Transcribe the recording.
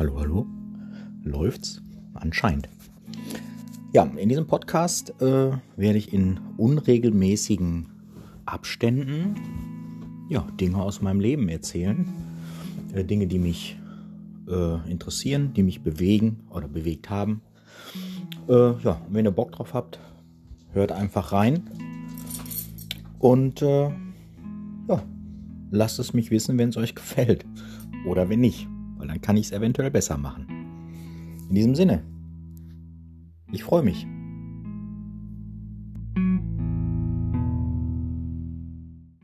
Hallo, hallo. Läuft's? Anscheinend. Ja, in diesem Podcast äh, werde ich in unregelmäßigen Abständen ja, Dinge aus meinem Leben erzählen. Äh, Dinge, die mich äh, interessieren, die mich bewegen oder bewegt haben. Äh, ja, wenn ihr Bock drauf habt, hört einfach rein. Und äh, ja, lasst es mich wissen, wenn es euch gefällt. Oder wenn nicht, weil dann kann ich es eventuell besser machen. In diesem Sinne, ich freue mich.